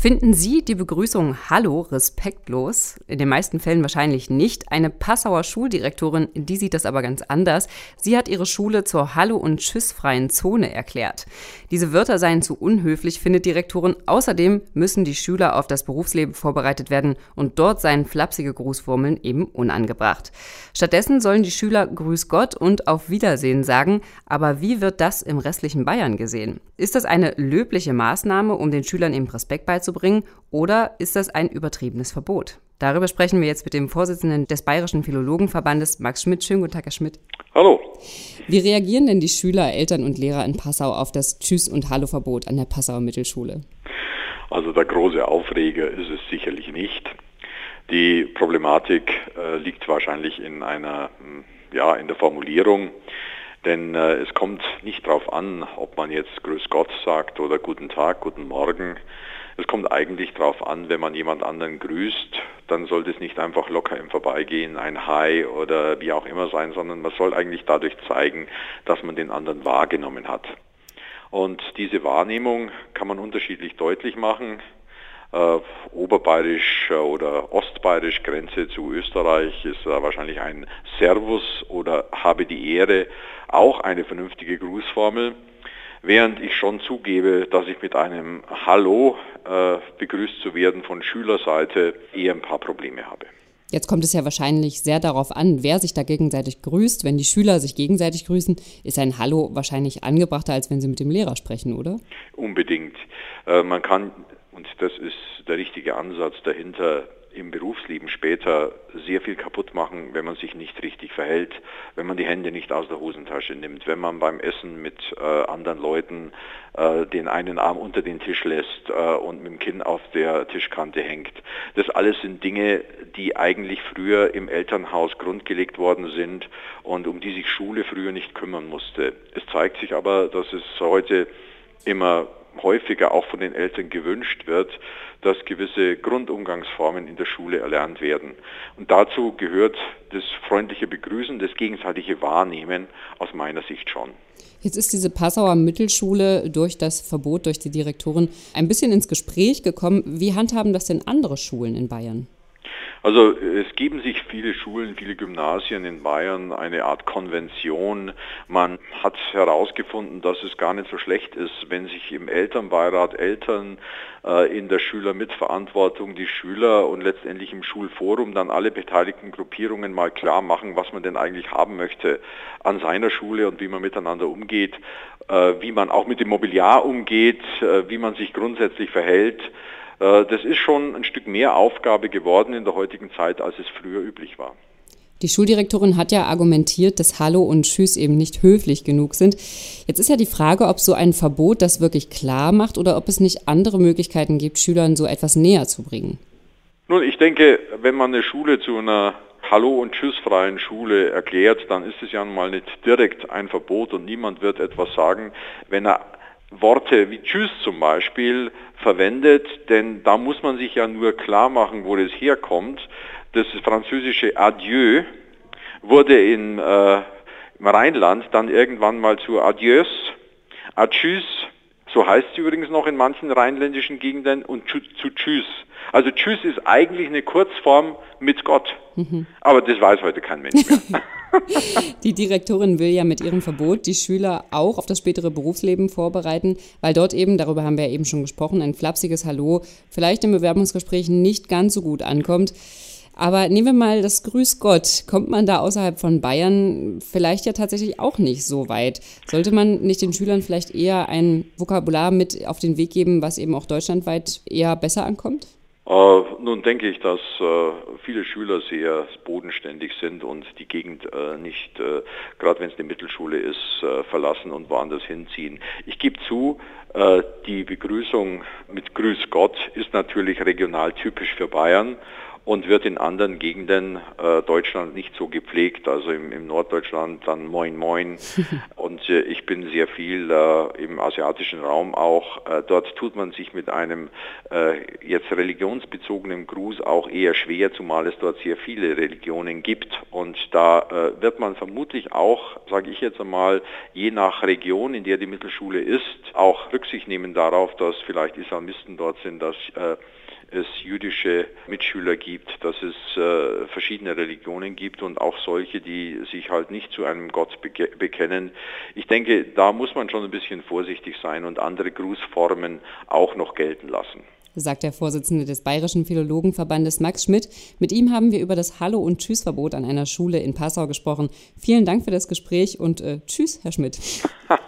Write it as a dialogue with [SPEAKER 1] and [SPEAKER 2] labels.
[SPEAKER 1] Finden Sie die Begrüßung Hallo respektlos? In den meisten Fällen wahrscheinlich nicht. Eine Passauer Schuldirektorin, die sieht das aber ganz anders. Sie hat ihre Schule zur Hallo- und Tschüssfreien Zone erklärt. Diese Wörter seien zu unhöflich, findet Direktorin. Außerdem müssen die Schüler auf das Berufsleben vorbereitet werden und dort seien flapsige Grußformeln eben unangebracht. Stattdessen sollen die Schüler Grüß Gott und Auf Wiedersehen sagen. Aber wie wird das im restlichen Bayern gesehen? Ist das eine löbliche Maßnahme, um den Schülern eben Respekt beizubringen? Beizubringen oder ist das ein übertriebenes Verbot? Darüber sprechen wir jetzt mit dem Vorsitzenden des Bayerischen Philologenverbandes, Max Schmidt. Schönen guten Tag, Herr Schmidt.
[SPEAKER 2] Hallo.
[SPEAKER 1] Wie reagieren denn die Schüler, Eltern und Lehrer in Passau auf das Tschüss- und Hallo-Verbot an der Passauer Mittelschule?
[SPEAKER 2] Also der große Aufreger ist es sicherlich nicht. Die Problematik äh, liegt wahrscheinlich in einer, hm, ja, in der Formulierung. Denn äh, es kommt nicht darauf an, ob man jetzt Grüß Gott sagt oder Guten Tag, Guten Morgen. Es kommt eigentlich darauf an, wenn man jemand anderen grüßt, dann sollte es nicht einfach locker im Vorbeigehen ein Hi oder wie auch immer sein, sondern man soll eigentlich dadurch zeigen, dass man den anderen wahrgenommen hat. Und diese Wahrnehmung kann man unterschiedlich deutlich machen. Äh, Oberbayerisch oder Ostbayerisch Grenze zu Österreich ist äh, wahrscheinlich ein Servus oder habe die Ehre auch eine vernünftige Grußformel während ich schon zugebe, dass ich mit einem Hallo äh, begrüßt zu werden von Schülerseite eher ein paar Probleme habe.
[SPEAKER 1] Jetzt kommt es ja wahrscheinlich sehr darauf an, wer sich da gegenseitig grüßt. Wenn die Schüler sich gegenseitig grüßen, ist ein Hallo wahrscheinlich angebrachter, als wenn sie mit dem Lehrer sprechen, oder?
[SPEAKER 2] Unbedingt. Äh, man kann, und das ist der richtige Ansatz dahinter, im Berufsleben später sehr viel kaputt machen, wenn man sich nicht richtig verhält, wenn man die Hände nicht aus der Hosentasche nimmt, wenn man beim Essen mit äh, anderen Leuten äh, den einen Arm unter den Tisch lässt äh, und mit dem Kinn auf der Tischkante hängt. Das alles sind Dinge, die eigentlich früher im Elternhaus grundgelegt worden sind und um die sich Schule früher nicht kümmern musste. Es zeigt sich aber, dass es heute immer häufiger auch von den Eltern gewünscht wird, dass gewisse Grundumgangsformen in der Schule erlernt werden. Und dazu gehört das freundliche Begrüßen, das gegenseitige Wahrnehmen aus meiner Sicht schon.
[SPEAKER 1] Jetzt ist diese Passauer Mittelschule durch das Verbot durch die Direktorin ein bisschen ins Gespräch gekommen. Wie handhaben das denn andere Schulen in Bayern?
[SPEAKER 2] Also es geben sich viele Schulen, viele Gymnasien in Bayern eine Art Konvention. Man hat herausgefunden, dass es gar nicht so schlecht ist, wenn sich im Elternbeirat Eltern äh, in der Schülermitverantwortung die Schüler und letztendlich im Schulforum dann alle beteiligten Gruppierungen mal klar machen, was man denn eigentlich haben möchte an seiner Schule und wie man miteinander umgeht, äh, wie man auch mit dem Mobiliar umgeht, äh, wie man sich grundsätzlich verhält. Äh, das ist schon ein Stück mehr Aufgabe geworden in der heutigen Zeit, als es früher üblich war.
[SPEAKER 1] Die Schuldirektorin hat ja argumentiert, dass Hallo und Tschüss eben nicht höflich genug sind. Jetzt ist ja die Frage, ob so ein Verbot das wirklich klar macht oder ob es nicht andere Möglichkeiten gibt, Schülern so etwas näher zu bringen.
[SPEAKER 2] Nun, ich denke, wenn man eine Schule zu einer Hallo- und Tschüssfreien Schule erklärt, dann ist es ja mal nicht direkt ein Verbot und niemand wird etwas sagen, wenn er Worte wie Tschüss zum Beispiel verwendet, denn da muss man sich ja nur klar machen, wo das herkommt. Das französische Adieu wurde in, äh, im Rheinland dann irgendwann mal zu Adieus, Adjus, so heißt sie übrigens noch in manchen rheinländischen Gegenden, und zu, zu Tschüss. Also Tschüss ist eigentlich eine Kurzform mit Gott. Mhm. Aber das weiß heute kein Mensch mehr.
[SPEAKER 1] Die Direktorin will ja mit ihrem Verbot die Schüler auch auf das spätere Berufsleben vorbereiten, weil dort eben, darüber haben wir ja eben schon gesprochen, ein flapsiges Hallo vielleicht im Bewerbungsgespräch nicht ganz so gut ankommt. Aber nehmen wir mal das Grüß Gott. Kommt man da außerhalb von Bayern vielleicht ja tatsächlich auch nicht so weit? Sollte man nicht den Schülern vielleicht eher ein Vokabular mit auf den Weg geben, was eben auch deutschlandweit eher besser ankommt?
[SPEAKER 2] Äh, nun denke ich, dass äh, viele Schüler sehr bodenständig sind und die Gegend äh, nicht, äh, gerade wenn es eine Mittelschule ist, äh, verlassen und woanders hinziehen. Ich gebe zu, äh, die Begrüßung mit Grüß Gott ist natürlich regional typisch für Bayern und wird in anderen Gegenden äh, Deutschland nicht so gepflegt. Also im, im Norddeutschland dann Moin Moin. und äh, ich bin sehr viel äh, im asiatischen Raum auch. Äh, dort tut man sich mit einem äh, jetzt religionsbezogenen Gruß auch eher schwer, zumal es dort sehr viele Religionen gibt. Und da äh, wird man vermutlich auch, sage ich jetzt einmal, je nach Region, in der die Mittelschule ist, auch Rücksicht nehmen darauf, dass vielleicht Islamisten dort sind, dass es jüdische Mitschüler gibt, dass es äh, verschiedene Religionen gibt und auch solche, die sich halt nicht zu einem Gott bekennen. Ich denke, da muss man schon ein bisschen vorsichtig sein und andere Grußformen auch noch gelten lassen
[SPEAKER 1] sagt der Vorsitzende des Bayerischen Philologenverbandes Max Schmidt. Mit ihm haben wir über das Hallo- und Tschüssverbot an einer Schule in Passau gesprochen. Vielen Dank für das Gespräch und äh, Tschüss, Herr Schmidt.